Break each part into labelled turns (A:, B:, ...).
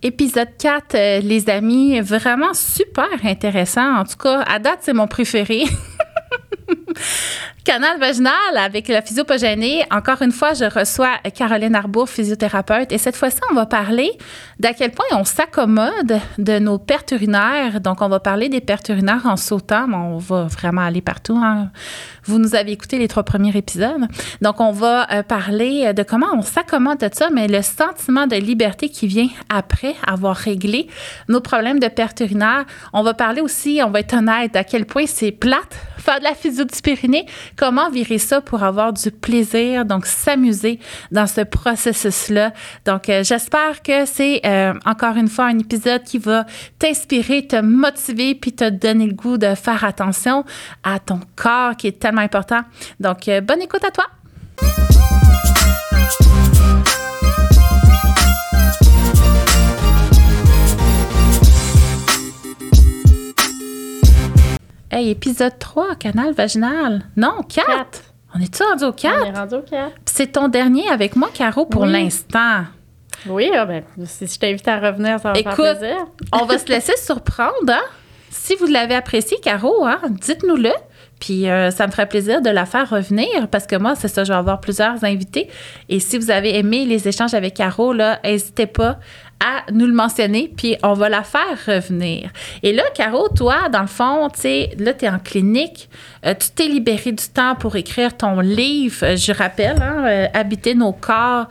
A: Épisode 4, euh, les amis, vraiment super intéressant. En tout cas, à date, c'est mon préféré. Canal vaginal avec la physiopogénée. Encore une fois, je reçois Caroline Arbour, physiothérapeute. Et cette fois-ci, on va parler d'à quel point on s'accommode de nos pertes urinaires. Donc, on va parler des pertes urinaires en sautant, mais on va vraiment aller partout. Hein. Vous nous avez écouté les trois premiers épisodes. Donc, on va euh, parler de comment on s'accommode de ça, mais le sentiment de liberté qui vient après avoir réglé nos problèmes de pertes urinaires. On va parler aussi, on va être honnête, à quel point c'est plate faire de la physio du périnée, comment virer ça pour avoir du plaisir, donc s'amuser dans ce processus-là? Donc, euh, j'espère que c'est euh, encore une fois un épisode qui va t'inspirer, te motiver, puis te donner le goût de faire attention à ton corps qui est tellement important. Donc, euh, bonne écoute à toi. Hey, épisode 3, canal vaginal. Non, 4. On est-tu rendu au 4?
B: On est rendu au 4.
A: C'est ton dernier avec moi, Caro, pour
B: Oui.
A: l'instant.
B: Oui, ah ben, si je t'invite à revenir, ça va me
A: Écoute,
B: faire plaisir.
A: On va se laisser surprendre. Hein? Si vous l'avez apprécié, Caro, hein, dites-nous-le. Puis euh, ça me ferait plaisir de la faire revenir parce que moi, c'est ça, je vais avoir plusieurs invités. Et si vous avez aimé les échanges avec Caro, là, n'hésitez pas à nous le mentionner, puis on va la faire revenir. Et là, Caro, toi, dans le fond, tu sais, là, tu es en clinique, euh, tu t'es libéré du temps pour écrire ton livre, euh, je rappelle, hein, euh, Habiter nos corps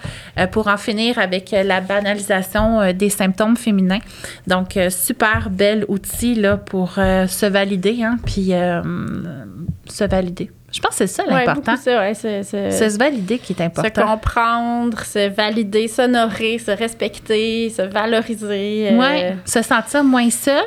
A: pour en finir avec la banalisation des symptômes féminins. Donc, super bel outil là, pour se valider, hein, puis se valider. Je pense que c'est ça l'important.
B: ouais, c'est,
A: se valider qui est
B: se
A: important.
B: comprendre, se valider, s'honorer, se respecter, se valoriser. euh,
A: Ouais, se sentir moins seul.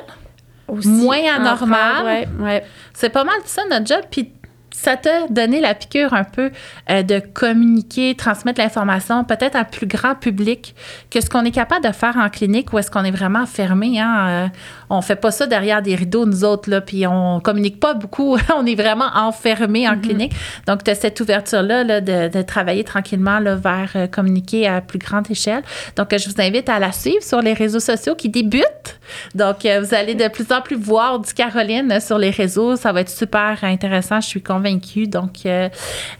B: aussi,
A: moins anormal.
B: Ouais, ouais.
A: C'est pas mal ça notre job. Puis ça t'a donné la piqûre un peu euh, de communiquer, transmettre l'information peut-être à un plus grand public que ce qu'on est capable de faire en clinique ou est-ce qu'on est vraiment fermé. Hein? Euh, on fait pas ça derrière des rideaux, nous autres, là, puis on communique pas beaucoup. on est vraiment enfermé en clinique. Donc, tu as cette ouverture-là là, de, de travailler tranquillement là, vers euh, communiquer à plus grande échelle. Donc, je vous invite à la suivre sur les réseaux sociaux qui débutent. Donc, euh, vous allez de plus en plus voir du Caroline sur les réseaux. Ça va être super intéressant, je suis convaincue. Donc, euh,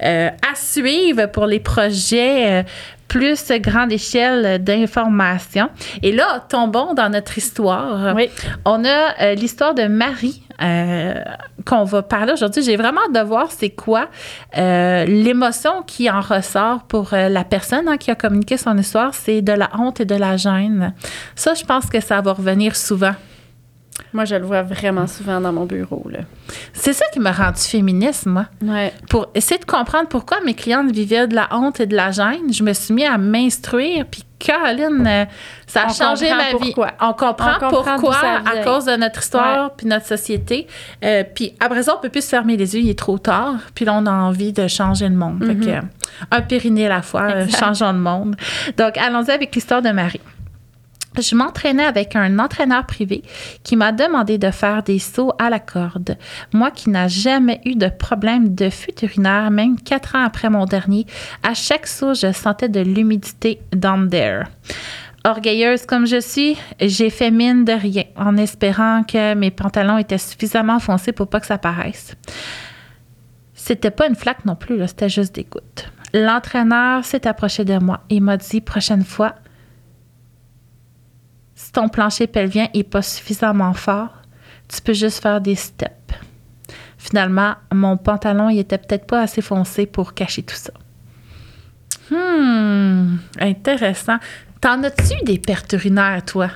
A: euh, à suivre pour les projets. euh, plus grande échelle d'information. Et là, tombons dans notre histoire.
B: Oui.
A: On a euh, l'histoire de Marie euh, qu'on va parler aujourd'hui. J'ai vraiment hâte de voir c'est quoi euh, l'émotion qui en ressort pour la personne hein, qui a communiqué son histoire. C'est de la honte et de la gêne. Ça, je pense que ça va revenir souvent.
B: Moi, je le vois vraiment souvent dans mon bureau.
A: C'est ça qui m'a rendu féministe, moi.
B: Ouais.
A: Pour essayer de comprendre pourquoi mes clientes vivaient de la honte et de la gêne, je me suis mis à m'instruire. Puis, Caroline, euh, ça a
B: On
A: changé ma vie.
B: pourquoi.
A: On comprend,
B: On comprend
A: pourquoi à cause de notre histoire puis notre société. Euh, puis après ça, on peut plus se fermer les yeux, il est trop tard. Puis là, on a envie de changer le monde. Fait que, euh, un périnée à la fois, euh, changeons le monde. Donc, allons-y avec l'histoire de Marie. Je m'entraînais avec un entraîneur privé qui m'a demandé de faire des sauts à la corde. Moi qui n'ai jamais eu de problème de fuite urinaire, même quatre ans après mon dernier, à chaque saut, je sentais de l'humidité down there. Orgueilleuse comme je suis, j'ai fait mine de rien en espérant que mes pantalons étaient suffisamment foncés pour pas que ça paraisse. C'était pas une flaque non plus, c'était juste des gouttes. L'entraîneur s'est approché de moi et m'a dit prochaine fois, si ton plancher pelvien est pas suffisamment fort, tu peux juste faire des steps. Finalement, mon pantalon, il était peut-être pas assez foncé pour cacher tout ça. Hmm, intéressant. T'en as-tu des pertes urinaires, toi?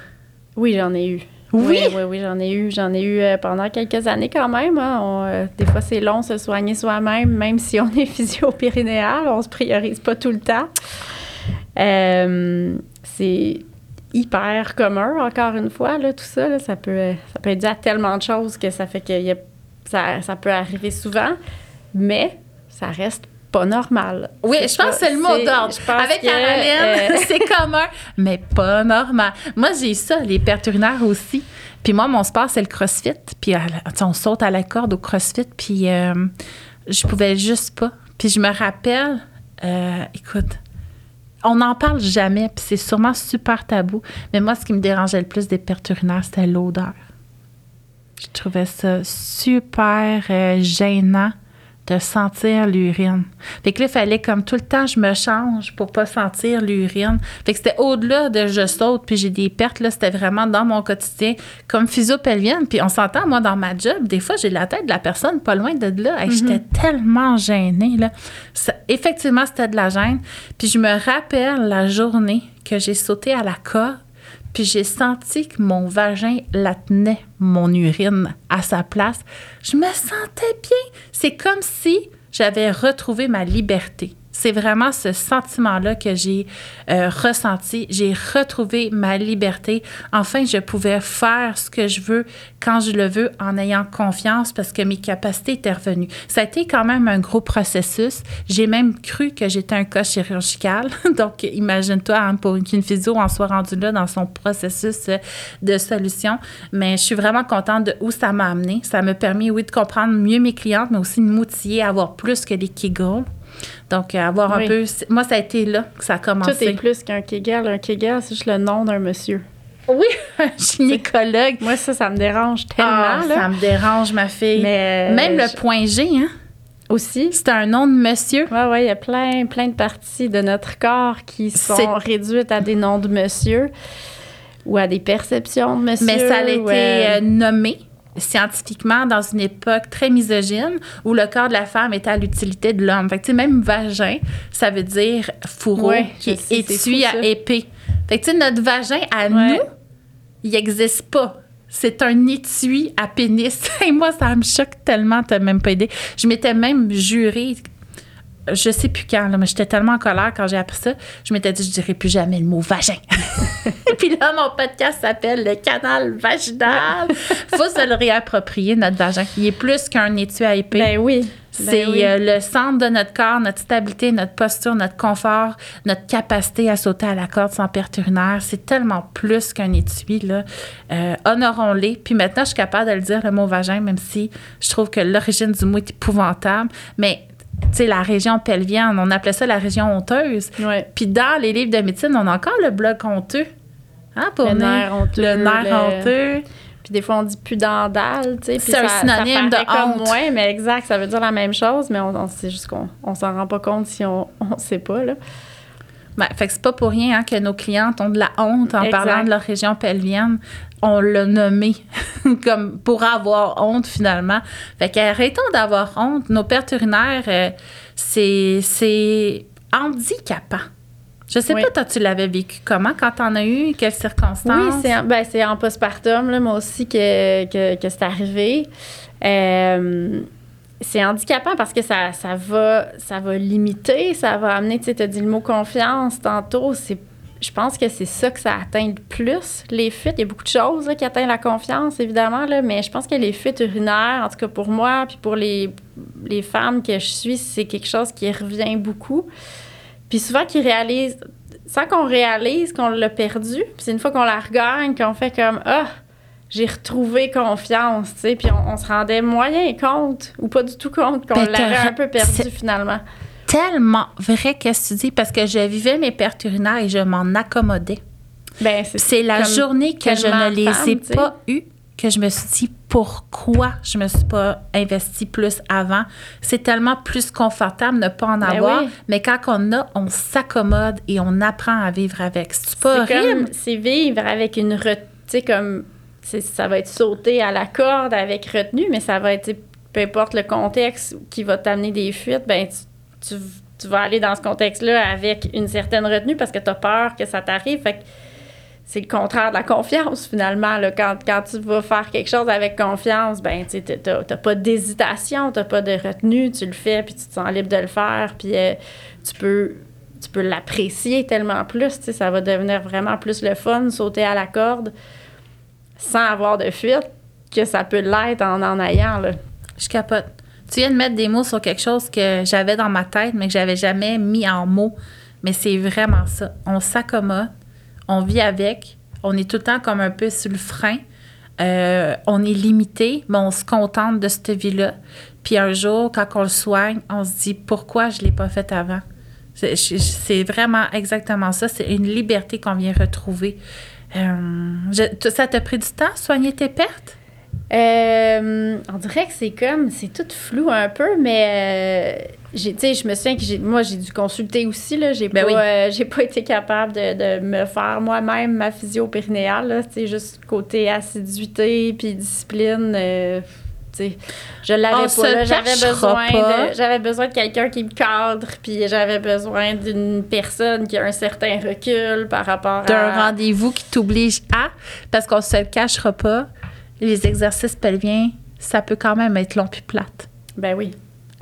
B: Oui, j'en ai eu.
A: Oui?
B: Oui, oui, oui, j'en ai eu. J'en ai eu euh, pendant quelques années quand même. hein. On, euh, des fois, c'est long se soigner soi-même, même si on est physio-périnéal. On se priorise pas tout le temps. Euh, c'est hyper commun, encore une fois, là, tout ça. là. ça, peut, ça peut être dû à tellement de choses que ça fait que y a- ça, ça peut arriver souvent, mais ça reste pas normal.
A: Oui, je pense que c'est le mot d'ordre. Avec Caroline,
B: euh,
A: c'est commun, mais pas normal. Moi, j'ai eu ça, les pertes urinaires aussi. Puis moi, mon sport, c'est le crossfit. Puis euh, on saute à la corde au crossfit. Puis euh, je pouvais juste pas. Puis je me rappelle, euh, écoute, on n'en parle jamais, puis c'est sûrement super tabou. Mais moi, ce qui me dérangeait le plus des pertes urinaires, c'était l'odeur. Je trouvais ça super euh, gênant de sentir l'urine. Fait que là, il fallait comme tout le temps, je me change pour pas sentir l'urine. Fait que c'était au-delà de je saute puis j'ai des pertes, là, c'était vraiment dans mon quotidien comme physio-pelvienne. Puis on s'entend, moi, dans ma job, des fois, j'ai la tête de la personne pas loin de là. J'étais tellement gênée, là. effectivement, c'était de la gêne. Puis je me rappelle la journée que j'ai sauté à la corde puis j'ai senti que mon vagin la tenait, mon urine, à sa place. Je me sentais bien. C'est comme si j'avais retrouvé ma liberté. C'est vraiment ce sentiment-là que j'ai euh, ressenti. J'ai retrouvé ma liberté. Enfin, je pouvais faire ce que je veux quand je le veux en ayant confiance parce que mes capacités étaient revenues. Ça a été quand même un gros processus. J'ai même cru que j'étais un cas chirurgical. Donc, imagine-toi, hein, pour qu'une physio en soit rendue là dans son processus de solution. Mais je suis vraiment contente de où ça m'a amené. Ça m'a permis, oui, de comprendre mieux mes clientes, mais aussi de m'outiller à avoir plus que des Kegels. Donc, euh, avoir un peu. Moi, ça a été là que ça a commencé.
B: Tout est plus qu'un Kegel. Un Kegel, c'est juste le nom d'un monsieur.
A: Oui, un gynécologue.
B: Moi, ça, ça me dérange tellement. Ah,
A: ça me dérange, ma fille. Mais, euh, Même le point G, hein?
B: Aussi.
A: C'est un nom de monsieur.
B: Oui, oui, il y a plein, plein de parties de notre corps qui sont réduites à des noms de monsieur ou à des perceptions de monsieur.
A: Mais ça a été euh, nommé scientifiquement dans une époque très misogyne où le corps de la femme était à l'utilité de l'homme. Fait que, même vagin, ça veut dire fourreau qui est étui à épée. Fait que, notre vagin à nous, il n'existe pas. C'est un étui à pénis. Et moi, ça me choque tellement, t'as même pas aidé. Je m'étais même juré je sais plus quand, là, mais j'étais tellement en colère quand j'ai appris ça. Je m'étais dit, je dirais plus jamais le mot vagin. Puis là, mon podcast s'appelle le canal vaginal. faut se le réapproprier, notre vagin. Il est plus qu'un étui à épée.
B: Ben oui.
A: Ben C'est euh, le centre de notre corps, notre stabilité, notre posture, notre confort, notre capacité à sauter à la corde sans perte urinaire. C'est tellement plus qu'un étui. Là. Euh, honorons-les. Puis maintenant, je suis capable de le dire, le mot vagin, même si je trouve que l'origine du mot est épouvantable. Mais sais, la région pelvienne, on appelait ça la région honteuse. Puis dans les livres de médecine, on a encore le bloc honteux.
B: Hein, pour le nerf honteux.
A: Le nerf honteux.
B: Puis des fois, on dit pudendal, tu sais.
A: C'est un synonyme de honte.
B: Moins, mais exact, ça veut dire la même chose, mais on, c'est juste qu'on on, s'en rend pas compte si on ne sait pas, là.
A: Ben, fait que c'est pas pour rien hein, que nos clientes ont de la honte en parlant de leur région pelvienne. On l'a nommé comme pour avoir honte finalement. Fait qu'arrêtons d'avoir honte. Nos pertes urinaires, euh, c'est handicapant. Je sais pas, toi, tu l'avais vécu comment quand t'en as eu? Quelles circonstances?
B: Oui, c'est en, ben, en postpartum, là, moi aussi, que, que, que c'est arrivé. Euh, c'est handicapant parce que ça, ça, va, ça limiter, ça va amener, tu sais, as dit le mot confiance tantôt, c'est je pense que c'est ça que ça atteint le plus, les fuites. Il y a beaucoup de choses qui atteignent la confiance, évidemment, mais je pense que les fuites urinaires, en tout cas pour moi, puis pour les, femmes que je suis, c'est quelque chose qui revient beaucoup. Puis souvent, qu'ils réalisent, sans qu'on réalise qu'on l'a perdu, puis c'est une fois qu'on la regagne, qu'on fait comme Ah, j'ai retrouvé confiance, tu sais, puis on, se rendait moyen compte, ou pas du tout compte, qu'on ben, l'avait un peu perdu finalement.
A: Tellement vrai qu'est-ce que tu dis, parce que je vivais mes pertes urinaires et je m'en accommodais. Ben, c'est la journée que je ne les ai pas eues que je me suis dit pourquoi je me suis pas investi plus avant? C'est tellement plus confortable de ne pas en ben avoir, mais quand on a, on s'accommode et on apprend à vivre avec. C'est pas
B: C'est vivre avec une retenue, comme ça va être sauté à la corde avec retenue, mais ça va être, peu importe le contexte qui va t'amener des fuites, ben tu, vas aller dans ce contexte-là avec une certaine retenue parce que tu as peur que ça t'arrive. C'est le contraire de la confiance, finalement. Quand, quand tu vas faire quelque chose avec confiance, ben tu n'as pas d'hésitation, tu n'as pas de retenue, tu le fais, puis tu te sens libre de le faire, puis euh, tu peux tu peux l'apprécier tellement plus, ça va devenir vraiment plus le fun, sauter à la corde sans avoir de fuite que ça peut l'être en en ayant. Là.
A: Je capote. Tu viens de mettre des mots sur quelque chose que j'avais dans ma tête, mais que j'avais jamais mis en mots. Mais c'est vraiment ça. On s'accommode, on vit avec, on est tout le temps comme un peu sur le frein. Euh, on est limité, mais on se contente de cette vie-là. Puis un jour, quand on le soigne, on se dit pourquoi je ne l'ai pas fait avant? C'est- vraiment exactement ça. C'est une liberté qu'on vient retrouver. Euh, je- ça t'a pris du temps, soigner tes pertes?
B: Euh, on dirait que c'est comme, c'est tout flou un peu, mais euh, je me souviens que j'ai, moi, j'ai dû consulter aussi, là. J'ai,
A: Ben
B: pas,
A: oui.
B: euh, j'ai pas été capable de, de me faire moi-même ma physio périnéale, là. Juste côté assiduité puis discipline. Je l'avais pas. J'avais besoin,
A: pas.
B: de, j'avais besoin de quelqu'un qui me cadre, puis j'avais besoin d'une personne qui a un certain recul par rapport
A: D'un
B: à...
A: rendez-vous qui t'oblige à, parce qu'on se le cachera pas, les exercices pelviens, ça peut quand même être long puis plate.
B: Ben oui.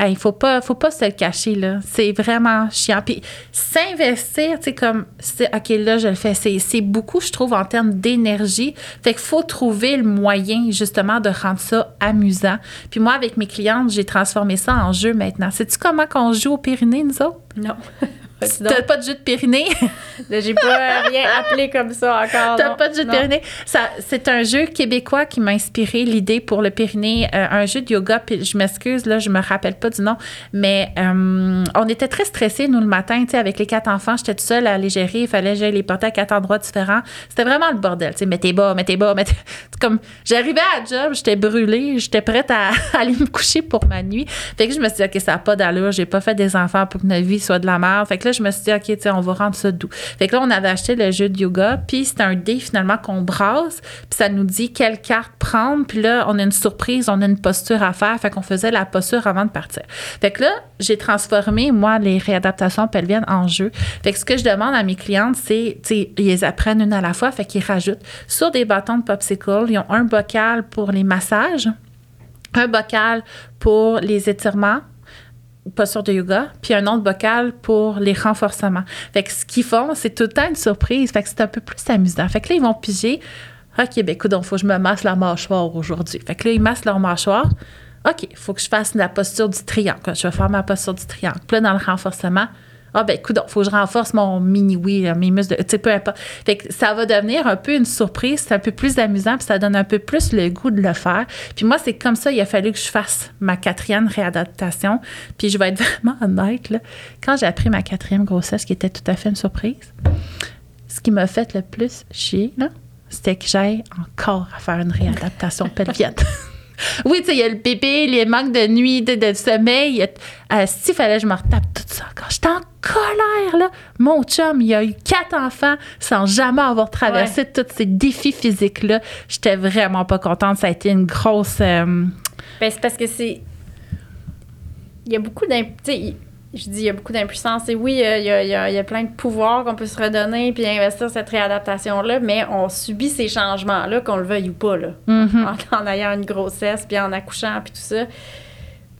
A: Il faut pas, faut pas se le cacher, là. C'est vraiment chiant. Puis s'investir, tu sais, comme, OK, là, je le fais. C'est, c'est beaucoup, je trouve, en termes d'énergie. Fait qu'il faut trouver le moyen, justement, de rendre ça amusant. Puis moi, avec mes clientes, j'ai transformé ça en jeu maintenant. Sais-tu comment qu'on joue au Pyrénées, nous autres?
B: Non.
A: T'as pas de jeu de Pyrénées?
B: Là, J'ai pas rien appelé comme ça encore.
A: T'as pas de jeu de
B: Non.
A: Pyrénées? C'est un jeu québécois qui m'a inspiré l'idée pour le Pyrénées, euh, un jeu de yoga. Puis je m'excuse, là, je me rappelle pas du nom, mais euh, on était très stressés, nous, le matin, tu sais, avec les quatre enfants. J'étais toute seule à les gérer. Il fallait que j'aille les porter à quatre endroits différents. C'était vraiment le bordel, tu sais, mettez bas, mettez bas, mettez. Comme, j'arrivais à la job, j'étais brûlée, j'étais prête à, aller me coucher pour ma nuit. Fait que je me suis dit, OK, ça n'a pas d'allure, j'ai pas fait des enfants pour que notre vie soit de la merde. Fait que là, je me suis dit, OK, on va rendre ça doux. Fait que là, on avait acheté le jeu de yoga, puis c'était un dé finalement qu'on brasse, puis ça nous dit quelle carte prendre, puis là, on a une surprise, on a une posture à faire, fait qu'on faisait la posture avant de partir. Fait que là, j'ai transformé, moi, les réadaptations pelviennes en jeu. Fait que ce que je demande à mes clientes, c'est, tu sais, ils les apprennent une à la fois, fait qu'ils rajoutent sur des bâtons de popsicle, ils ont un bocal pour les massages, un bocal pour les étirements, posture de yoga, puis un autre bocal pour les renforcements. Fait que ce qu'ils font, c'est tout le temps une surprise. Fait que c'est un peu plus amusant. Fait que là, ils vont piger. OK, ben écoute, il faut que je me masse la mâchoire aujourd'hui. Fait que là, ils massent leur mâchoire. OK, il faut que je fasse la posture du triangle. Je vais faire ma posture du triangle. Puis là, dans le renforcement, ah ben écoute, il faut que je renforce mon mini-oui, mes muscles, tu sais, peu importe. Fait que ça va devenir un peu une surprise, c'est un peu plus amusant, puis ça donne un peu plus le goût de le faire. Puis moi, c'est comme ça, il a fallu que je fasse ma quatrième réadaptation. Puis je vais être vraiment honnête, là, quand j'ai appris ma quatrième grossesse, qui était tout à fait une surprise, ce qui m'a fait le plus chier, là, c'était que j'aille encore à faire une réadaptation pelvienne. Oui, tu sais, il y a le bébé, les manques de nuit, de, de sommeil. a- Euh, S'il fallait je me retape tout ça encore. J'étais en colère, là. Mon chum, il a eu quatre enfants sans jamais avoir traversé tous ces défis physiques-là. J'étais vraiment pas contente. Ça a été une grosse... euh,
B: Ben, c'est parce que c'est. Il y a beaucoup d'imp... tu sais, Je dis, il y a beaucoup d'impuissance. Et oui, il y a, il y a- il y a plein de pouvoirs qu'on peut se redonner puis investir cette réadaptation-là, mais on subit ces changements-là, qu'on le veuille ou pas, là.
A: mhm.
B: En, en ayant une grossesse, puis en accouchant, puis tout ça.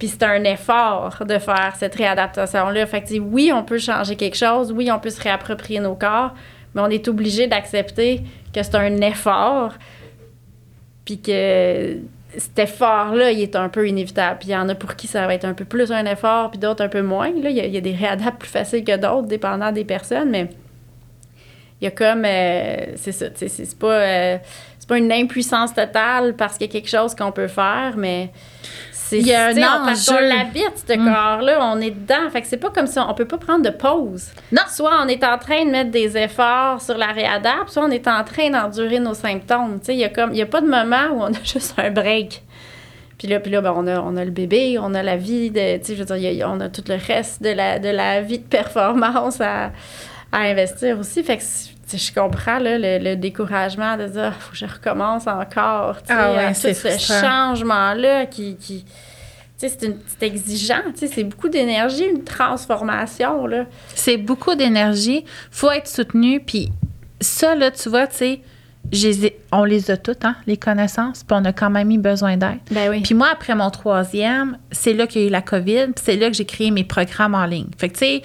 B: Puis c'est un effort de faire cette réadaptation-là. Fait que, oui, on peut changer quelque chose, oui, on peut se réapproprier nos corps, mais on est obligé d'accepter que c'est un effort, puis que cet effort-là, il est un peu inévitable. Puis il y en a pour qui ça va être un peu plus un effort, puis d'autres un peu moins. Là, il y a, des réadaptes plus faciles que d'autres, dépendant des personnes, mais il y a comme... euh, c'est ça, c'est pas... euh, c'est pas une impuissance totale parce qu'il y a quelque chose qu'on peut faire, mais
A: Il y a un
B: sais, on-
A: enjeu.
B: l'habite, ce
A: Mm.
B: corps-là, on est dedans. Fait que c'est pas comme ça, on peut pas prendre de pause.
A: Non.
B: Soit on est en train de mettre des efforts sur la réadapte, soit on est en train d'endurer nos symptômes. Tu sais, il y a comme, il y a pas de moment où on a juste un break. Puis là, puis là ben, on, a, on a le bébé, on a la vie, de, tu sais, je veux dire, il y a- on a tout le reste de la, de la vie de performance à, à investir aussi. Fait que je comprends là, le, le découragement de dire, faut que je recommence encore.
A: Ah ouais,
B: à
A: c'est
B: ce changement-là qui. qui c'est exigeant, c'est beaucoup d'énergie, une transformation, là.
A: C'est beaucoup d'énergie. faut être soutenu. Puis ça, là, tu vois, tu sais, on les a toutes, hein, les connaissances, puis on a quand même eu besoin d'aide.
B: Ben oui.
A: Puis moi, après mon troisième, c'est là qu'il y a eu la COVID, puis c'est là que j'ai créé mes programmes en ligne. Fait que, tu sais,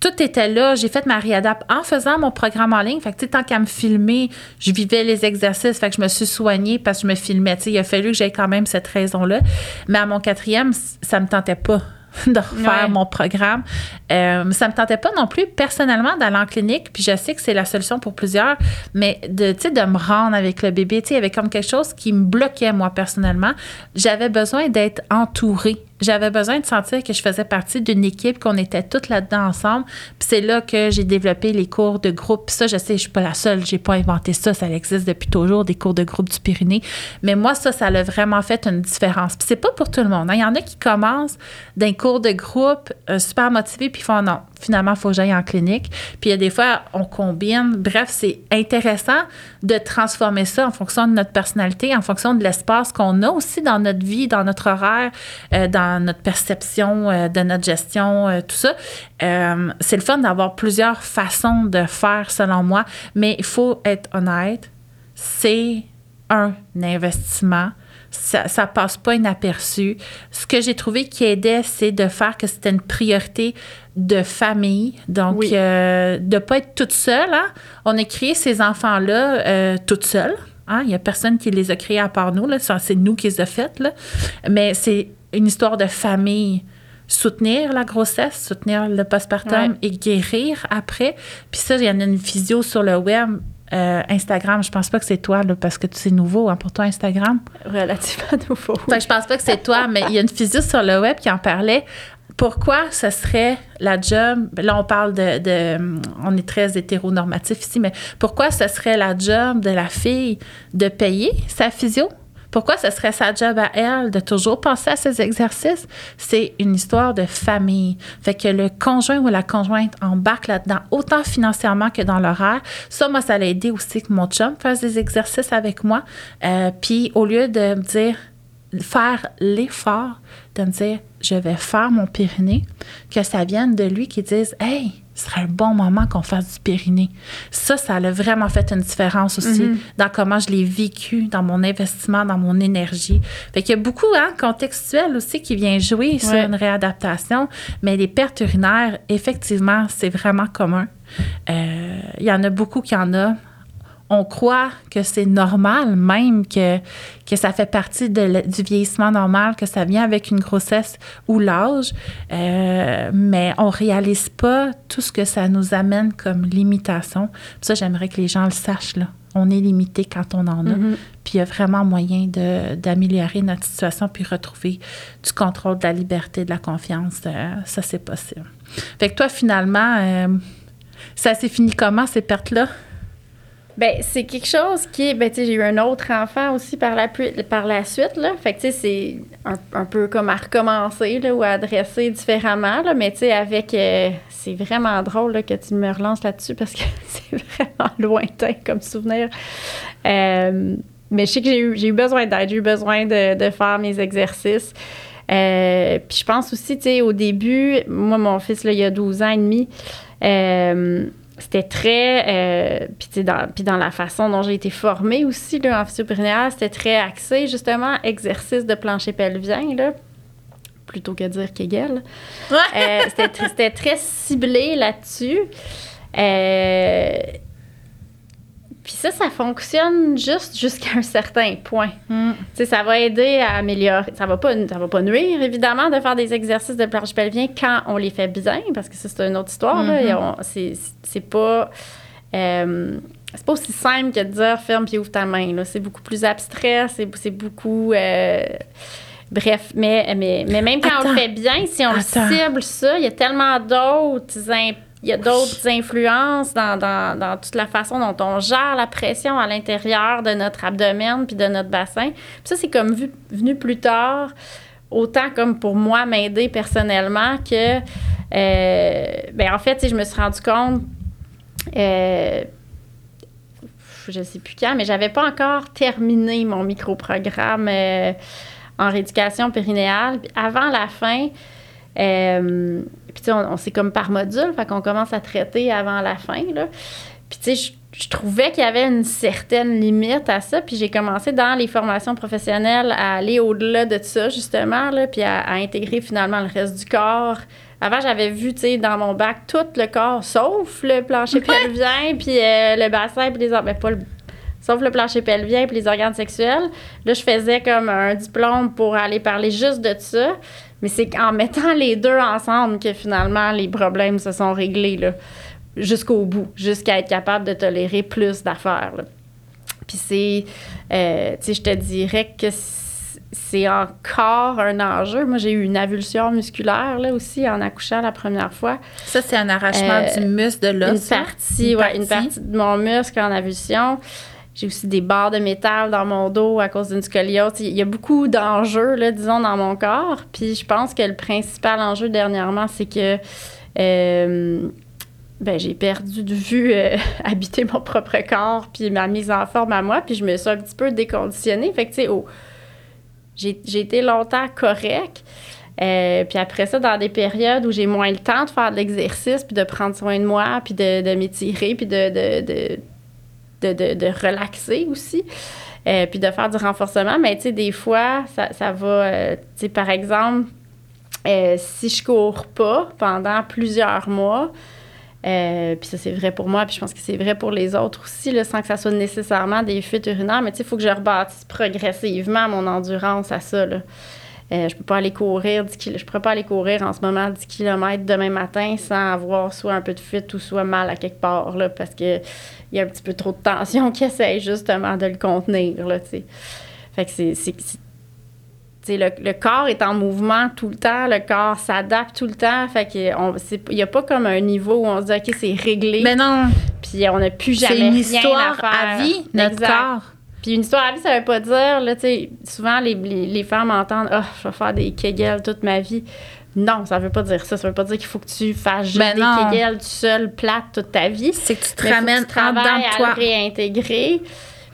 A: tout- était là. J'ai fait ma réadap en faisant mon programme en ligne. Fait que, tu sais, tant qu'à me filmer, je vivais les exercices. Fait que je me suis soignée parce que je me filmais. Tu sais, il a fallu que j'aie quand même cette raison-là. Mais à mon quatrième, ça me tentait pas de refaire
B: Ouais.
A: mon programme. Euh, ça me tentait pas non plus personnellement d'aller en clinique, puis je sais que c'est la solution pour plusieurs, mais de, tu sais, de me rendre avec le bébé, tu sais, il y avait comme quelque chose qui me bloquait moi personnellement. J'avais besoin d'être entourée j'avais besoin de sentir que je faisais partie d'une équipe, qu'on était toutes là-dedans ensemble. Puis c'est là que j'ai développé les cours de groupe. Puis ça, je sais, je suis pas la seule, j'ai pas inventé ça, ça existe depuis toujours, des cours de groupe du Pyrénées. Mais moi, ça, ça a vraiment fait une différence. Puis c'est pas pour tout le monde. hein. Il y en a qui commencent d'un cours de groupe euh, super motivés, puis font non, finalement, il faut que j'aille en clinique. Puis il y a des fois, on combine. Bref, c'est intéressant de transformer ça en fonction de notre personnalité, en fonction de l'espace qu'on a aussi dans notre vie, dans notre horaire, euh, dans notre perception euh, de notre gestion, euh, tout ça. C'est le fun d'avoir plusieurs façons de faire, selon moi, mais il faut être honnête, c'est un investissement. Ça, ça passe pas inaperçu. Ce que j'ai trouvé qui aidait, c'est de faire que c'était une priorité de famille. Donc,
B: Oui.
A: euh, de pas être toute seule. hein. On a créé ces enfants-là euh, toutes seules. hein. Il y a personne qui les a créés à part nous. C'est nous qui les a faites. là. Mais c'est une histoire de famille. Soutenir la grossesse, soutenir le postpartum
B: Ouais.
A: et guérir après. Puis ça, il y en a une visio sur le web. euh, Instagram, je pense pas que c'est toi, là, parce que c'est nouveau hein, pour toi, Instagram.
B: Relativement nouveau.
A: Que je pense pas que c'est toi, mais il y a une physio sur le web qui en parlait. Pourquoi ce serait la job, là on parle de, on est très hétéronormatif ici, mais pourquoi ce serait la job de la fille de payer sa physio? Pourquoi ce serait sa job à elle de toujours penser à ses exercices? C'est une histoire de famille. Fait que le conjoint ou la conjointe embarque là-dedans, autant financièrement que dans l'horaire. Ça, moi, ça l'a aidé aussi que mon chum fasse des exercices avec moi. Euh, Puis au lieu de me dire, faire l'effort de me dire, je vais faire mon Pyrénées, que ça vienne de lui qui dise, hey, ce serait un bon moment qu'on fasse du Pyrénées. Ça, ça a vraiment fait une différence aussi
B: Mhm.
A: dans comment je l'ai vécu, dans mon investissement, dans mon énergie. Fait qu'il y a beaucoup, hein, contextuel aussi qui vient jouer sur une réadaptation, mais les pertes urinaires, effectivement, c'est vraiment commun. Euh, Il y en a beaucoup qui en ont on croit que c'est normal, même que, que ça fait partie de du vieillissement normal, que ça vient avec une grossesse ou l'âge, euh, mais on réalise pas tout ce que ça nous amène comme limitation. Ça, j'aimerais que les gens le sachent. Là. On est limité quand on en a.
B: Mhm.
A: Puis il y a vraiment moyen d'améliorer notre situation puis retrouver du contrôle, de la liberté, de la confiance. Euh, ça, c'est possible. Fait que toi, finalement, euh, ça s'est fini comment, ces pertes-là?
B: Ben, c'est quelque chose qui. Ben, tu sais, j'ai eu un autre enfant aussi par la, par la suite, là. Fait que, tu sais, c'est un, un peu comme à recommencer, là, ou à adresser différemment, là. Mais, tu sais, avec. euh, c'est vraiment drôle, là, que tu me relances là-dessus parce que c'est vraiment lointain comme souvenir. Euh, mais je sais que j'ai eu, eu besoin d'aide, j'ai eu besoin de, de faire mes exercices. Euh, puis je pense aussi, tu sais, au début, moi, mon fils, là, il y a 12 ans et demi, c'était très. euh, puis, dans, puis dans la façon dont j'ai été formée aussi, là, en physio-périnéale, c'était très axé, justement, exercice de plancher pelvien, là, plutôt que dire Kegel. Euh, c'était, tr- c'était très ciblé là-dessus. Euh, puis ça, ça fonctionne juste jusqu'à un certain point.
A: Mm.
B: Sais, ça va aider à améliorer. Ça va pas, ça va pas nuire, évidemment, de faire des exercices de planche pelvien quand on les fait bien, parce que ça, c'est une autre histoire. Et on- c'est, pas. euh, c'est pas aussi simple que de dire ferme puis ouvre ta main. C'est beaucoup plus abstrait, c'est, beaucoup. euh, bref, mais, mais, mais même quand on le fait bien, si on
A: Attends.
B: le cible, ça, il y a tellement d'autres imp- il y a d'autres influences dans, dans, dans toute la façon dont on gère la pression à l'intérieur de notre abdomen puis de notre bassin. Puis ça, c'est comme vu- venu plus tard, autant comme pour moi m'aider personnellement que, euh, ben en fait, je me suis rendu compte, euh, je sais plus quand, mais j'avais pas encore terminé mon microprogramme euh, en rééducation périnéale. Avant la fin, euh, puis tu sais, on, on- c'est comme par module, fait qu'on commence à traiter avant la fin, là. Puis tu sais, je, je trouvais qu'il y avait une certaine limite à ça, puis j'ai commencé dans les formations professionnelles à aller au-delà de ça, justement, là, puis à, à intégrer finalement le reste du corps. Avant, j'avais vu, tu sais, dans mon bac, tout le corps, sauf le plancher pelvien, puis euh, le bassin, puis les... or- Ben, pas le sauf le plancher pelvien puis les organes sexuels. Là, je faisais comme un diplôme pour aller parler juste de ça. Mais c'est qu'en mettant les deux ensemble que finalement les problèmes se sont réglés là, jusqu'au bout, jusqu'à être capable de tolérer plus d'affaires. là. Puis c'est, euh, tu sais, je te dirais que c'est encore un enjeu. Moi, j'ai eu une avulsion musculaire là aussi en accouchant la première fois.
A: Ça, c'est un arrachement
B: Euh,
A: du muscle de l'os.
B: Une partie,
A: Une
B: ouais, une
A: partie
B: de mon muscle en avulsion. J'ai aussi des barres de métal dans mon dos à cause d'une scoliose. Il y a beaucoup d'enjeux, disons, dans mon corps. Puis je pense que le principal enjeu dernièrement, c'est que euh, ben, j'ai perdu de vue euh, habiter mon propre corps puis ma mise en forme à moi. Puis je me suis un petit peu déconditionnée. Fait que, tu sais, oh, j'ai été longtemps correct. Euh, puis après ça, dans des périodes où j'ai moins le temps de faire de l'exercice, puis de prendre soin de moi, puis de, de m'étirer, puis de, de, de, de- relaxer aussi, euh, puis de faire du renforcement. Mais tu sais, des fois, ça, ça va, euh, tu sais, par exemple, euh, si je cours pas pendant plusieurs mois, puis ça, c'est vrai pour moi, puis je pense que c'est vrai pour les autres aussi, sans que ça soit nécessairement des fuites urinaires. Mais tu sais, il faut que je rebâtisse progressivement mon endurance à ça. Là. Euh, je peux pas aller courir 10 kil- je pourrais pas aller courir en ce moment 10 km demain matin sans avoir soit un peu de fuite ou soit mal à quelque part là, parce que il y a un petit peu trop de tension qui essaye justement de le contenir là. Fait que c'est le, le corps est en mouvement tout le temps, le corps s'adapte tout le temps. Fait n'y a pas comme un niveau où on se dit, OK, c'est réglé,
A: Mais non,
B: puis on n'a plus jamais
A: c'est une
B: rien
A: histoire
B: à,
A: vie, notre
B: Exact.
A: corps.
B: Puis une histoire à vie, ça veut pas dire, là, tu sais, souvent les, les, les femmes entendent, ah, je vais faire des kegels toute ma vie. Non, ça veut pas dire ça. Ça veut pas dire qu'il faut que tu fasses juste
A: Ben
B: des
A: non.
B: kegels tout seul, plate toute ta vie.
A: C'est que tu te
B: Mais faut que
A: ramènes
B: tu
A: en dedans
B: à
A: toi.
B: le réintégrer.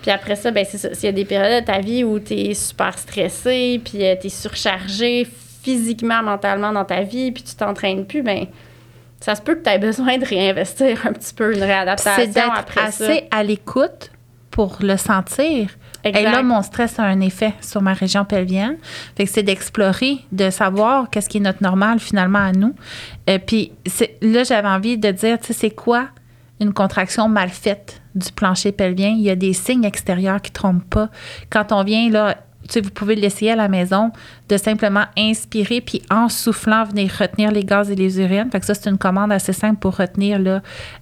B: Puis après ça, ben c'est ça. S'il y a des périodes de ta vie où tu es super stressé, puis tu es surchargé physiquement, mentalement dans ta vie, puis tu t'entraînes plus, ben ça se peut que tu aies besoin de réinvestir un petit peu une réadaptation
A: C'est d'être
B: après ça.
A: assez à l'écoute pour le sentir. Et là, mon stress a un effet sur ma région pelvienne. Fait que c'est d'explorer, de savoir qu'est-ce qui est notre normal finalement à nous. Et puis là, j'avais envie de dire, tu sais, c'est quoi une contraction mal faite du plancher pelvien? Il y a des signes extérieurs qui ne trompent pas. Quand on vient là, tu vous pouvez l'essayer à la maison, de simplement inspirer, puis en soufflant, venir retenir les gaz et les urines. Fait ça, c'est une commande assez simple pour retenir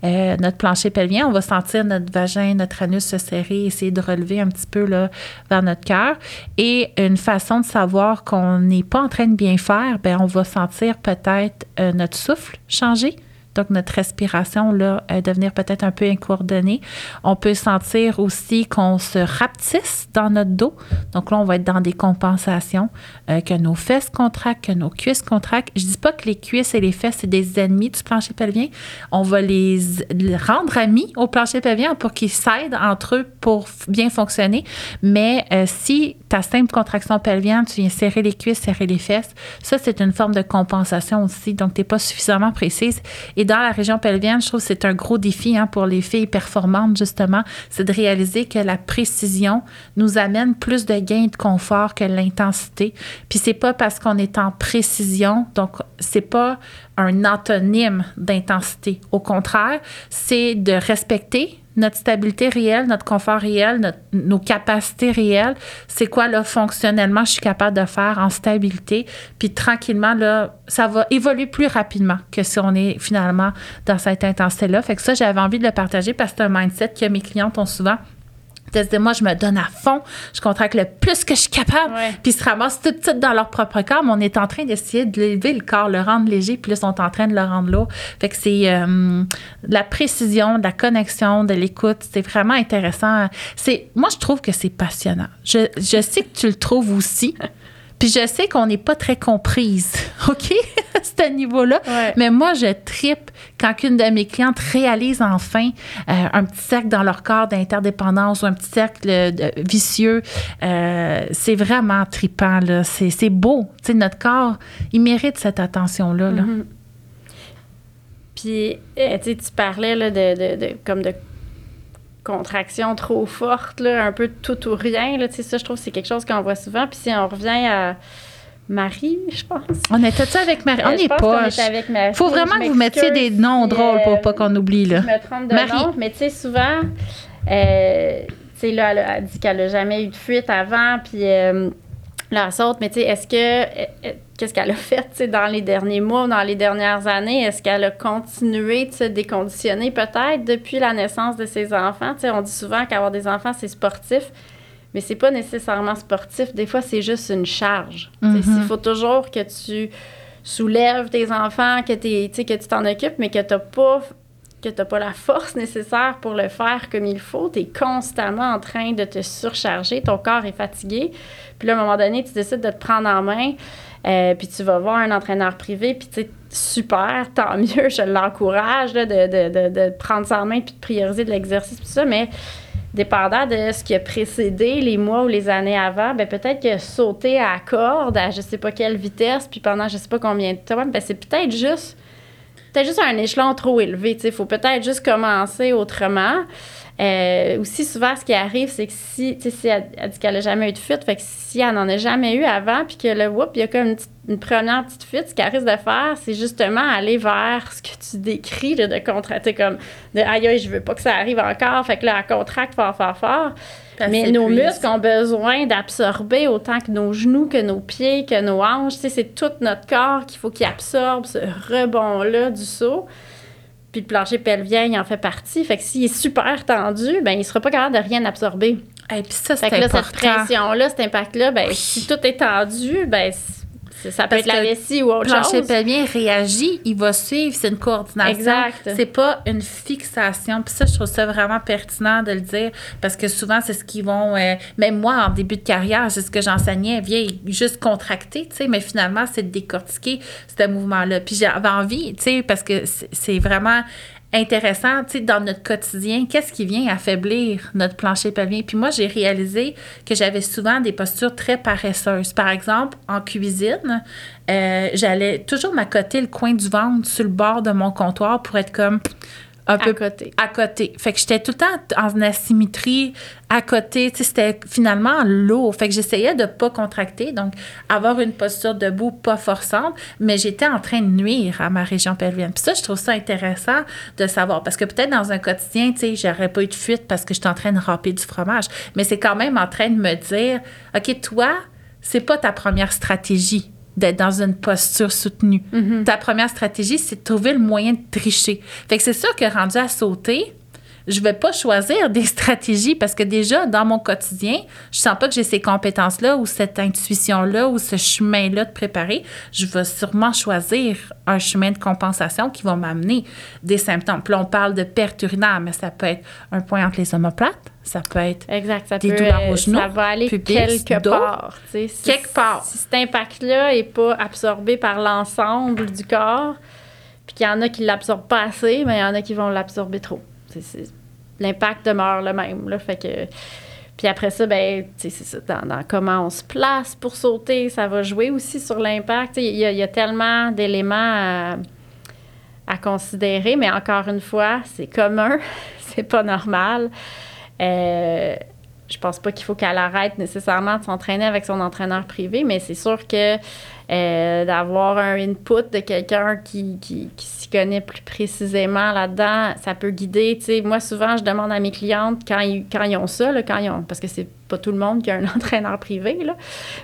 A: euh, notre plancher pelvien. On va sentir notre vagin, notre anus se serrer, essayer de relever un petit peu vers notre cœur. Et une façon de savoir qu'on n'est pas en train de bien faire, ben on va sentir peut-être euh, notre souffle changer. Donc, notre respiration, là, euh, devenir peut-être un peu incoordonnée. On peut sentir aussi qu'on se rapetisse dans notre dos. Donc là, on va être dans des compensations, euh, que nos fesses contractent, que nos cuisses contractent. Je dis pas que les cuisses et les fesses, c'est des ennemis du plancher pelvien. On va les, rendre amis au plancher pelvien pour qu'ils s'aident entre eux pour bien fonctionner. Mais euh, si ta simple contraction pelvienne, tu viens serrer les cuisses, serrer les fesses, ça, c'est une forme de compensation aussi. Donc, tu n'es pas suffisamment précise. Dans la région pelvienne, je trouve que c'est un gros défi hein, pour les filles performantes, justement, c'est de réaliser que la précision nous amène plus de gains de confort que l'intensité. Puis c'est pas parce qu'on est en précision, donc c'est pas un antonyme d'intensité. Au contraire, c'est de respecter notre stabilité réelle, notre confort réel, nos capacités réelles. C'est quoi, là, fonctionnellement, je suis capable de faire en stabilité. Puis tranquillement, là, ça va évoluer plus rapidement que si on est finalement dans cette intensité-là. Fait que ça, j'avais envie de le partager parce que c'est un mindset que mes clientes ont souvent. De se dire, moi, je me donne à fond, je contracte le plus que je suis capable,
B: Ouais.
A: puis ils se ramassent tout de suite dans leur propre corps, mais on est en train d'essayer de lever le corps, le rendre léger, puis là, ils sont en train de le rendre lourd. Fait que c'est euh, de la précision, de la connexion, de l'écoute, c'est vraiment intéressant. C'est, moi, je trouve que c'est passionnant. Je, je sais que tu le trouves aussi. Puis je sais qu'on n'est pas très comprise, OK, à ce niveau-là.
B: Ouais.
A: Mais moi, je tripe quand une de mes clientes réalise enfin euh, un petit cercle dans leur corps d'interdépendance ou un petit cercle de- vicieux. Euh, c'est vraiment tripant, là. C'est, c'est beau. Tu sais, notre corps, il mérite cette attention-là. Là.
B: Puis, tu sais, tu parlais là, de, de, de- comme de contraction trop forte, là, un peu tout ou rien. Là, ça, je trouve que c'est quelque chose qu'on voit souvent. Puis si on revient à Marie, je pense.
A: On était-tu avec Marie? On
B: Euh, je
A: est
B: pense qu'on
A: pas.
B: était Marie.
A: faut vraiment que vous mettiez des noms drôles pour
B: euh,
A: pas qu'on oublie. Là.
B: Je me trompe de
A: Marie.
B: nom, mais tu sais, souvent, euh, tu sais, là, elle a elle dit qu'elle a jamais eu de fuite avant, puis euh, là, elle saute, mais tu sais, est-ce que, euh, qu'est-ce qu'elle a fait, dans les derniers mois, dans les dernières années? Est-ce qu'elle a continué de se déconditionner peut-être depuis la naissance de ses enfants? On dit souvent qu'avoir des enfants, c'est sportif, mais c'est pas nécessairement sportif. Des fois, c'est juste une charge.
A: Mhm.
B: Il faut toujours que tu soulèves tes enfants, que, tu sais, que tu t'en occupes, mais que tu pas que tu pas la force nécessaire pour le faire comme il faut, tu es constamment en train de te surcharger, ton corps est fatigué. Puis là, à un moment donné, tu décides de te prendre en main, euh, puis tu vas voir un entraîneur privé, puis tu sais, super, tant mieux, je l'encourage de, de, de, de prendre ça en main puis de prioriser de l'exercice, tout ça, mais dépendant de ce qui a précédé les mois ou les années avant, ben peut-être que sauter à corde à je sais pas quelle vitesse, puis pendant je sais pas combien de temps, ben c'est peut-être juste peut-être juste un échelon trop élevé. Il faut peut-être juste commencer autrement. Euh, aussi, souvent, ce qui arrive, c'est que si, tu sais, si elle, elle dit qu'elle n'a jamais eu de fuite, fait que si elle n'en a jamais eu avant, puis que le whoop, il y a comme une, petite- une première petite fuite, ce qu'elle risque de faire, c'est justement aller vers ce que tu décris, là, de contracter comme de aïe, aïe, je veux pas que ça arrive encore, fait que là, elle contracte fort, fort, fort.
A: Elle
B: Mais nos muscles ont besoin d'absorber autant que nos genoux, que nos pieds, que nos hanches. Tu sais, c'est tout notre corps qu'il faut qu'il absorbe ce rebond-là du saut. Puis le plancher pelvien, il en fait partie. Fait que s'il est super tendu, ben il sera pas capable de rien absorber.
A: Et puis ça,
B: Fait
A: c'est
B: que là, cette
A: important.
B: pression-là, cet impact-là, ben si tout est tendu, ben ça peut
A: Parce
B: être la vessie ou autre
A: plancher
B: chose.
A: pelvien réagit, il va suivre, c'est une coordination.
B: Exact.
A: C'est pas une fixation. Puis ça, je trouve ça vraiment pertinent de le dire parce que souvent, c'est ce qu'ils vont. euh, même moi, en début de carrière, c'est ce que j'enseignais, viens juste contracter, tu sais, mais finalement, c'est de décortiquer ce mouvement-là. Puis j'avais envie, tu sais, parce que c'est vraiment intéressant, tu sais, dans notre quotidien, qu'est-ce qui vient affaiblir notre plancher pelvien? Puis moi, j'ai réalisé que j'avais souvent des postures très paresseuses. Par exemple, en cuisine, euh, j'allais toujours m'accoter le coin du ventre sur le bord de mon comptoir pour être comme un
B: à
A: peu
B: côté.
A: à côté. Fait que j'étais tout le temps en asymétrie à côté. C'était finalement lourd. Fait que j'essayais de pas contracter, donc avoir une posture debout pas forçante, mais j'étais en train de nuire à ma région pelvienne. Puis ça, je trouve ça intéressant de savoir parce que peut-être dans un quotidien, tu sais, j'aurais pas eu de fuite parce que j'étais en train de râper du fromage, mais c'est quand même en train de me dire, OK, toi, c'est pas ta première stratégie d'être dans une posture soutenue. Ta première stratégie, c'est de trouver le moyen de tricher. Fait que c'est sûr que rendu à sauter, je vais pas choisir des stratégies parce que déjà, dans mon quotidien, je sens pas que j'ai ces compétences-là ou cette intuition-là ou ce chemin-là de préparer. Je vais sûrement choisir un chemin de compensation qui va m'amener des symptômes. Puis là, on parle de perte urinaire, mais ça peut être un point entre les omoplates, ça peut être
B: Exact. Ça
A: Des
B: peut,
A: douleurs au genou,
B: Ça va aller
A: pubis,
B: quelque part. Si-
A: Quelque part.
B: Si cet impact-là n'est pas absorbé par l'ensemble du corps, puis qu'il y en a qui ne l'absorbent pas assez, mais il y en a qui vont l'absorber trop. C'est- L'impact demeure le même. Là, fait que... Puis après ça, ben, c'est ça, dans, dans comment on se place pour sauter, ça va jouer aussi sur l'impact. Il y, a- tellement d'éléments à, à considérer, mais encore une fois, c'est commun, c'est pas normal. Euh, je pense pas qu'il faut qu'elle arrête nécessairement de s'entraîner avec son entraîneur privé, mais c'est sûr que euh, d'avoir un input de quelqu'un qui, qui, qui s'y connaît plus précisément là-dedans, ça peut guider. Moi, souvent, je demande à mes clientes quand ils, quand ils ont ça, là, quand ils ont, parce que c'est pas tout le monde qui a un entraîneur privé, là,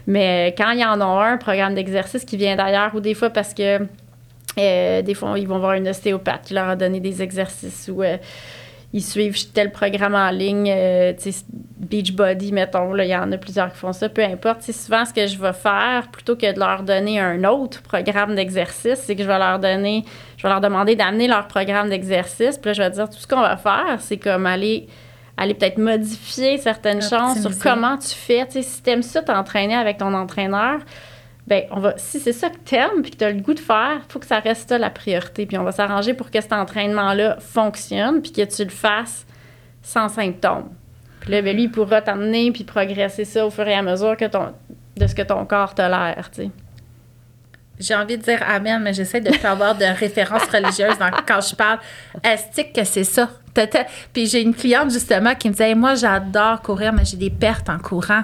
B: mais quand ils en ont un, un programme d'exercice qui vient d'ailleurs, ou des fois parce que euh, des fois, ils vont voir une ostéopathe qui leur a donné des exercices ou euh, ils suivent tel programme en ligne, euh, Beachbody, mettons, il y en a plusieurs qui font ça, peu importe. Tu sais, souvent, ce que je vais faire, plutôt que de leur donner un autre programme d'exercice, c'est que je vais leur donner, je vais leur demander d'amener leur programme d'exercice, puis là, je vais dire, tout ce qu'on va faire, c'est comme aller aller peut-être modifier certaines choses sur comment tu fais. Tu sais, si tu aimes ça, t'entraîner avec ton entraîneur, ben on va si c'est ça que t'aimes puis que tu as le goût de faire, faut que ça reste ça la priorité. Puis on va s'arranger pour que cet entraînement-là fonctionne puis que tu le fasses sans symptômes. Puis là, ben, lui, il pourra t'emmener puis progresser ça au fur et à mesure que ton, de ce que ton corps tolère, tu.
A: J'ai envie de dire Amen, mais j'essaie de pas avoir de référence religieuse quand je parle. Estique que c'est ça? T'as- t'as- Puis j'ai une cliente justement qui me disait Moi, j'adore courir, mais j'ai des pertes en courant.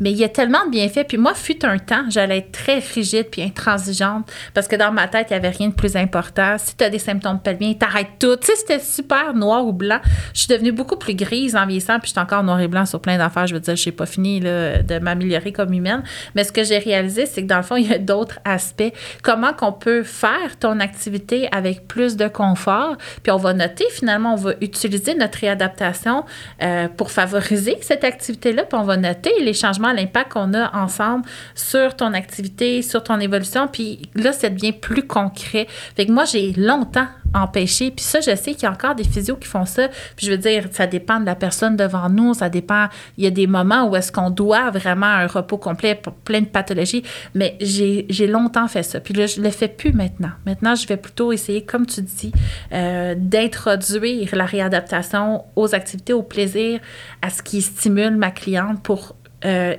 A: Mais il y a tellement de bienfaits. Puis moi, fut un temps, j'allais être très rigide puis intransigeante parce que dans ma tête, il n'y avait rien de plus important. Si tu as des symptômes pelviens, t'arrêtes tout. Tu sais, c'était super noir ou blanc. Je suis devenue beaucoup plus grise en vieillissant, puis je suis encore noir et blanc sur plein d'affaires. Je veux dire, je n'ai pas fini là, de m'améliorer comme humaine. Mais ce que j'ai réalisé, c'est que dans le fond, il y a d'autres aspects. Comment qu'on peut faire ton activité avec plus de confort? Puis on va noter, finalement, on va utiliser notre réadaptation euh, pour favoriser cette activité-là. Puis on va noter les changements l'impact qu'on a ensemble sur ton activité, sur ton évolution. Puis là, ça devient plus concret. Fait que moi, j'ai longtemps empêché. Puis ça, je sais qu'il y a encore des physios qui font ça. Puis je veux dire, ça dépend de la personne devant nous. Ça dépend. Il y a des moments où est-ce qu'on doit vraiment un repos complet pour plein de pathologies. Mais j'ai, longtemps fait ça. Puis là, je le fais plus maintenant. Maintenant, je vais plutôt essayer, comme tu dis, euh, d'introduire la réadaptation aux activités, au plaisir, à ce qui stimule ma cliente pour euh,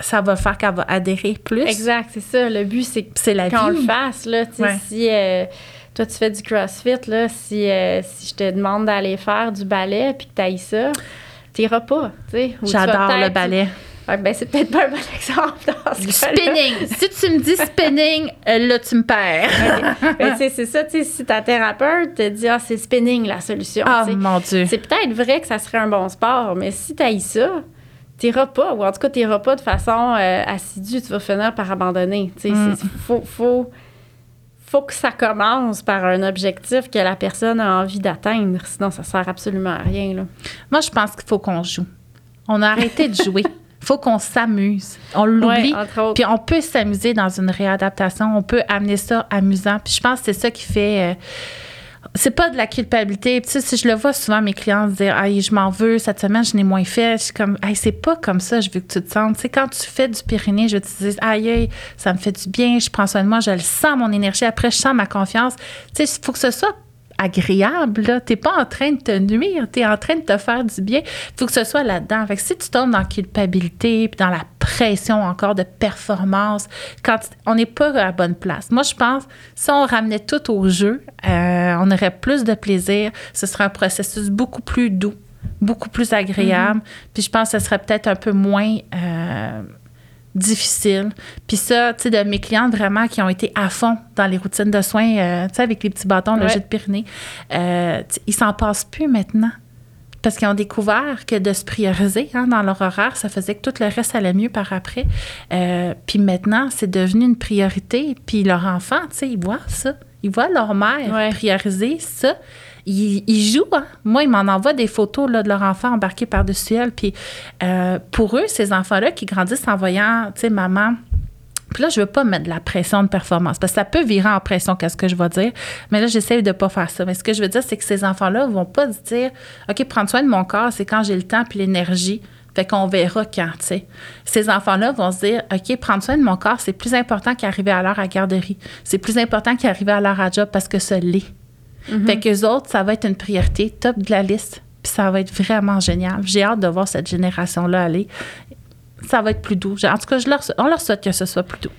A: ça va faire qu'elle va adhérer plus.
B: Exact, c'est ça. Le but, c'est
A: c'est la
B: qu'on le fasse. Là, Si euh, toi, tu fais du CrossFit, là, si, euh, si je te demande d'aller faire du ballet puis que tu ailles ça, tu n'iras pas.
A: J'adore le ballet.
B: ben, c'est peut-être pas un bon exemple dans ce
A: Spinning. si tu me dis spinning, là, tu me perds.
B: Ben, c'est ça, si ta thérapeute te dit, ah, c'est spinning la solution.
A: Ah, mon Dieu.
B: C'est peut-être vrai que ça serait un bon sport, mais si tu ailles ça, t'iras pas, ou en tout cas, t'iras pas de façon euh, assidue, tu vas finir par abandonner. Il mm. faut, faut, faut que ça commence par un objectif que la personne a envie d'atteindre, sinon ça sert absolument à rien. Là.
A: Moi, je pense qu'il faut qu'on joue. On a arrêté de jouer. faut qu'on s'amuse. On l'oublie. puis on peut s'amuser dans une réadaptation. On peut amener ça amusant. Puis je pense que c'est ça qui fait... Euh, c'est pas de la culpabilité. tu sais, si je le vois souvent, mes clients se dire, aïe, je m'en veux, cette semaine, je n'ai moins fait. Je suis comme, aïe, c'est pas comme ça, je veux que tu te sentes. Tu sais, quand tu fais du Pyrénées, je te dis, aïe, aïe, ça me fait du bien, je prends soin de moi, je le sens, mon énergie. Après, je sens ma confiance. Tu sais, il faut que ce soit agréable. Tu n'es pas en train de te nuire, tu es en train de te faire du bien. Il faut que ce soit là-dedans. Fait si tu tombes dans la culpabilité, puis dans la pression encore de performance, quand on n'est pas à la bonne place. Moi, je pense, si on ramenait tout au jeu, euh, on aurait plus de plaisir. Ce serait un processus beaucoup plus doux, beaucoup plus agréable. Mm-hmm. Puis je pense que ce serait peut-être un peu moins... Euh, difficile. Puis ça, tu sais, de mes clientes vraiment qui ont été à fond dans les routines de soins, euh, tu sais, avec les petits bâtons, le jet de Pyrénées, euh, ils s'en passent plus maintenant. Parce qu'ils ont découvert que de se prioriser hein, dans leur horaire, ça faisait que tout le reste allait mieux par après. Euh, puis maintenant, c'est devenu une priorité. Puis leur enfant, tu sais, ils voient ça. Ils voient leur mère prioriser ça ils, jouent. Hein. Moi, ils m'en envoient des photos là, de leur enfant embarqué par-dessus elle. Puis euh, pour eux, ces enfants-là qui grandissent en voyant, tu sais, maman. Puis là, je veux pas mettre de la pression de performance parce que ça peut virer en pression, qu'est-ce que je vais dire. Mais là, j'essaie de pas faire ça. Mais ce que je veux dire, c'est que ces enfants-là vont pas se dire, OK, prendre soin de mon corps, c'est quand j'ai le temps puis l'énergie. Fait qu'on verra quand, tu sais. Ces enfants-là vont se dire, OK, prendre soin de mon corps, c'est plus important qu'arriver à l'heure à garderie. C'est plus important qu'arriver à l'heure à job parce que ça l'est. Mhm. Fait qu'eux autres, ça va être une priorité top de la liste. Puis ça va être vraiment génial. J'ai hâte de voir cette génération-là aller. Ça va être plus doux. En tout cas, je leur, on leur souhaite que ce soit plus doux.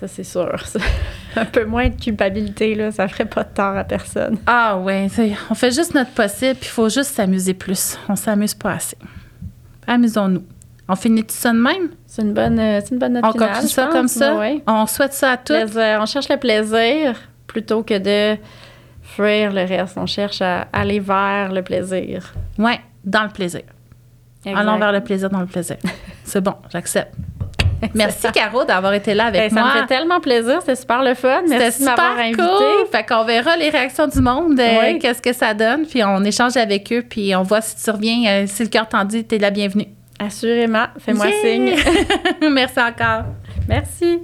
B: Ça, c'est sûr. Un peu moins de culpabilité, là, ça ferait pas de tort à personne.
A: Ah ouais, on fait juste notre possible, puis il faut juste s'amuser plus. On s'amuse pas assez. Amusons-nous. On finit tout ça de même?
B: C'est une bonne, euh, une bonne note
A: On continue ça comme ça? On souhaite ça à tous?
B: On cherche le plaisir plutôt que de fuir le reste. On cherche à aller vers le plaisir.
A: Oui, dans le plaisir. Allons vers le plaisir dans le plaisir. C'est bon, j'accepte. Merci Caro d'avoir été là avec
B: ben,
A: moi.
B: Ça me fait tellement plaisir, c'était super le fun. Merci de m'avoir invité. Cool.
A: Fait qu'on verra les réactions du monde, euh, qu'est-ce que ça donne, puis on échange avec eux, puis on voit si tu reviens, euh, si le cœur t'en dit, t'es la bienvenue.
B: Assurément, fais-moi signe.
A: Merci encore.
B: Merci.